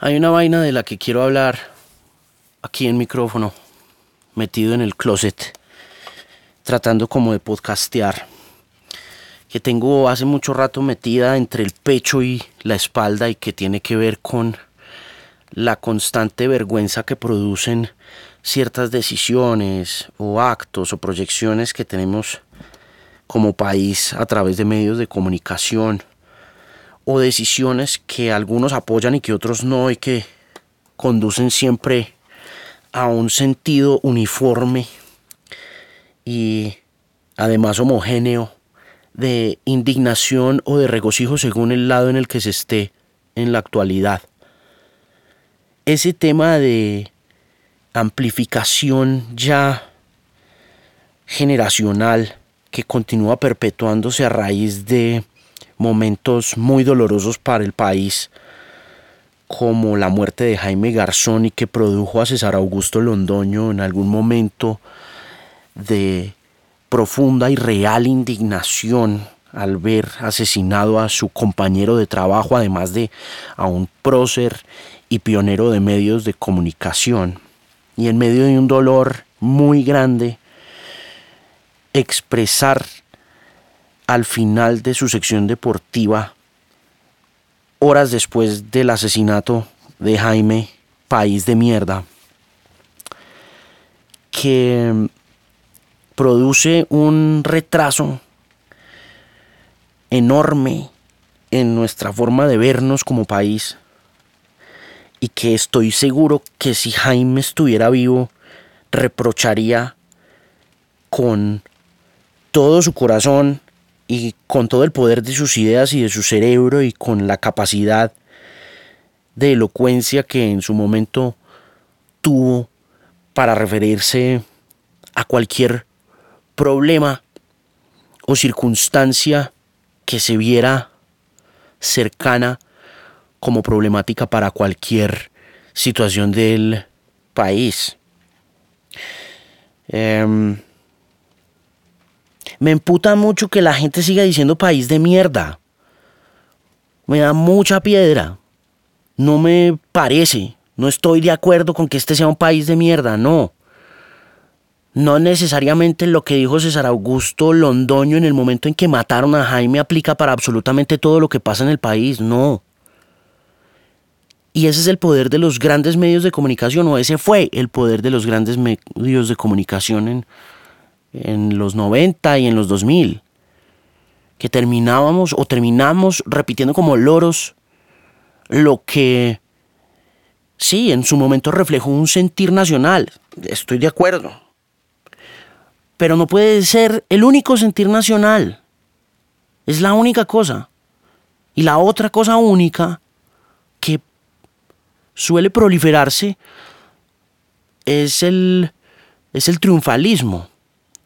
Hay una vaina de la que quiero hablar aquí en micrófono, metido en el closet, tratando como de podcastear, que tengo hace mucho rato metida entre el pecho y la espalda y que tiene que ver con la constante vergüenza que producen ciertas decisiones o actos o proyecciones que tenemos como país a través de medios de comunicación o decisiones que algunos apoyan y que otros no y que conducen siempre a un sentido uniforme y además homogéneo de indignación o de regocijo según el lado en el que se esté en la actualidad. Ese tema de amplificación ya generacional que continúa perpetuándose a raíz de momentos muy dolorosos para el país, como la muerte de Jaime Garzón y que produjo a César Augusto Londoño en algún momento de profunda y real indignación al ver asesinado a su compañero de trabajo, además de a un prócer y pionero de medios de comunicación. Y en medio de un dolor muy grande, expresar al final de su sección deportiva, horas después del asesinato de Jaime, país de mierda, que produce un retraso enorme en nuestra forma de vernos como país y que estoy seguro que si Jaime estuviera vivo reprocharía con todo su corazón y con todo el poder de sus ideas y de su cerebro y con la capacidad de elocuencia que en su momento tuvo para referirse a cualquier problema o circunstancia que se viera cercana como problemática para cualquier situación del país. Em, me emputa mucho que la gente siga diciendo país de mierda. Me da mucha piedra. No me parece. No estoy de acuerdo con que este sea un país de mierda, no. No necesariamente lo que dijo César Augusto Londoño en el momento en que mataron a Jaime aplica para absolutamente todo lo que pasa en el país, no. Y ese es el poder de los grandes medios de comunicación, o ese fue el poder de los grandes medios de comunicación en, en los 90 y en los 2000, que terminábamos o terminamos repitiendo como loros lo que sí, en su momento reflejó un sentir nacional, estoy de acuerdo, pero no puede ser el único sentir nacional, es la única cosa. Y la otra cosa única que suele proliferarse es el, es el triunfalismo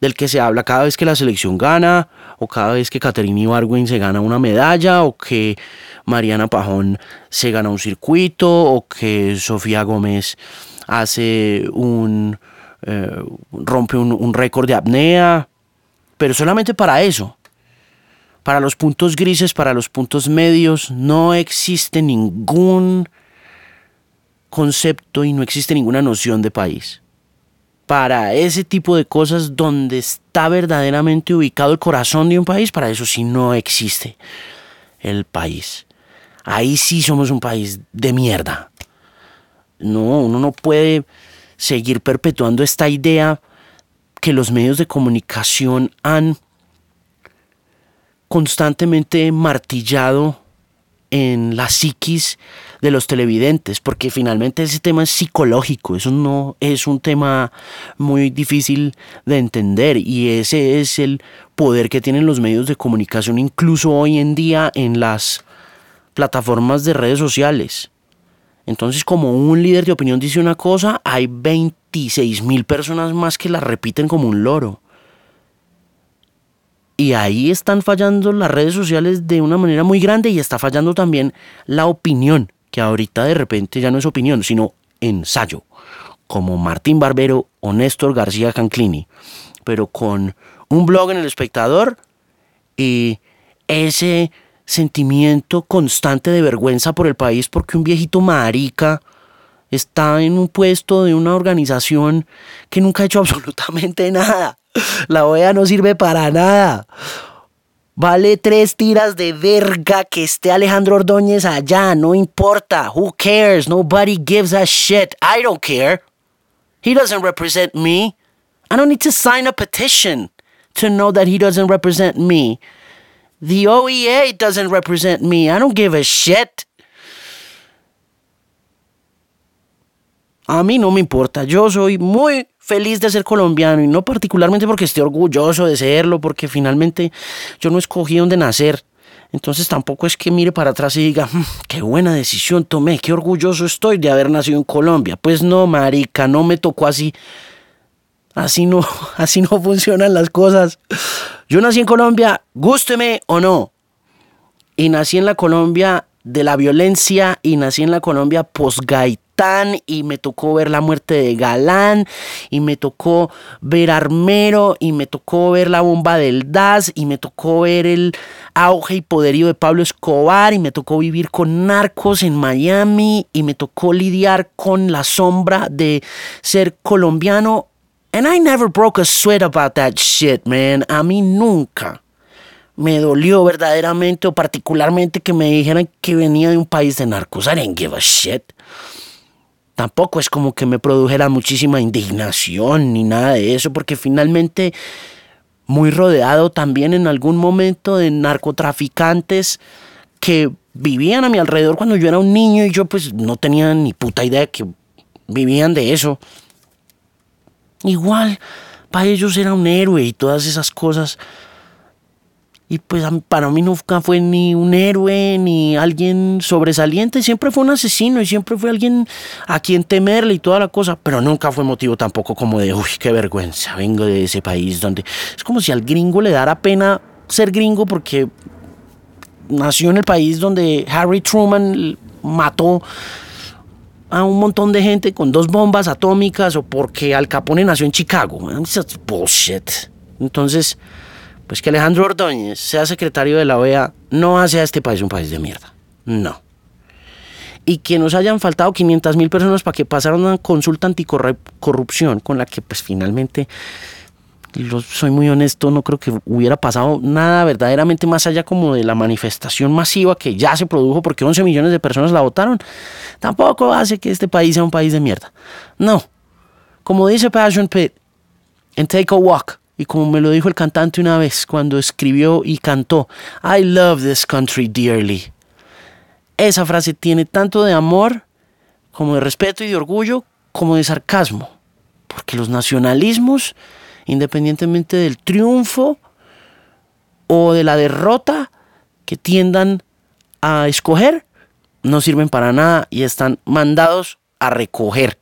del que se habla cada vez que la selección gana, o cada vez que Caterina Ibargüen se gana una medalla, o que Mariana Pajón se gana un circuito, o que Sofía Gómez hace un. Eh, rompe un, un récord de apnea, pero solamente para eso. Para los puntos grises, para los puntos medios, no existe ningún concepto y no existe ninguna noción de país para ese tipo de cosas donde está verdaderamente ubicado el corazón de un país, para eso sí no existe el país. Ahí sí somos un país de mierda. No, uno no puede seguir perpetuando esta idea que los medios de comunicación han constantemente martillado en la psiquis de los televidentes, porque finalmente ese tema es psicológico, eso no es un tema muy difícil de entender y ese es el poder que tienen los medios de comunicación incluso hoy en día en las plataformas de redes sociales. Entonces, como un líder de opinión dice una cosa, hay 26 mil personas más que la repiten como un loro. Y ahí están fallando las redes sociales de una manera muy grande y está fallando también la opinión, que ahorita de repente ya no es opinión, sino ensayo, como Martín Barbero o Néstor García Canclini, pero con un blog en el espectador y ese sentimiento constante de vergüenza por el país porque un viejito marica está en un puesto de una organización que nunca ha hecho absolutamente nada. La OEA no sirve para nada. Vale tres tiras de verga que esté Alejandro Ordóñez allá, no importa. Who cares? Nobody gives a shit. I don't care. He doesn't represent me. I don't need to sign a petition to know that he doesn't represent me. The OEA doesn't represent me. I don't give a shit. A mí no me importa. Yo soy muy feliz de ser colombiano y no particularmente porque esté orgulloso de serlo, porque finalmente yo no escogí dónde nacer. Entonces tampoco es que mire para atrás y diga, mm, qué buena decisión tomé, qué orgulloso estoy de haber nacido en Colombia. Pues no, marica, no me tocó así. Así no, así no funcionan las cosas. Yo nací en Colombia, gústeme o no. Y nací en la Colombia de la violencia y nací en la Colombia y me tocó ver la muerte de Galán y me tocó ver Armero y me tocó ver la bomba del DAS y me tocó ver el auge y poderío de Pablo Escobar y me tocó vivir con narcos en Miami y me tocó lidiar con la sombra de ser colombiano. And I never broke a sweat about that shit, man. A mí nunca me dolió verdaderamente o particularmente que me dijeran que venía de un país de narcos. I didn't give a shit tampoco es como que me produjera muchísima indignación ni nada de eso, porque finalmente muy rodeado también en algún momento de narcotraficantes que vivían a mi alrededor cuando yo era un niño y yo pues no tenía ni puta idea que vivían de eso. Igual, para ellos era un héroe y todas esas cosas. Y pues para mí nunca fue ni un héroe ni alguien sobresaliente, siempre fue un asesino y siempre fue alguien a quien temerle y toda la cosa, pero nunca fue motivo tampoco como de, uy, qué vergüenza, vengo de ese país donde es como si al gringo le dara pena ser gringo porque nació en el país donde Harry Truman mató a un montón de gente con dos bombas atómicas o porque Al Capone nació en Chicago. bullshit. Entonces, pues que Alejandro Ordóñez sea secretario de la OEA no hace a este país un país de mierda. No. Y que nos hayan faltado 500 mil personas para que pasara una consulta anticorrupción con la que pues finalmente, soy muy honesto, no creo que hubiera pasado nada verdaderamente más allá como de la manifestación masiva que ya se produjo porque 11 millones de personas la votaron. Tampoco hace que este país sea un país de mierda. No. Como dice Passion Pit en Take a Walk, y como me lo dijo el cantante una vez cuando escribió y cantó, I love this country dearly. Esa frase tiene tanto de amor como de respeto y de orgullo como de sarcasmo. Porque los nacionalismos, independientemente del triunfo o de la derrota que tiendan a escoger, no sirven para nada y están mandados a recoger.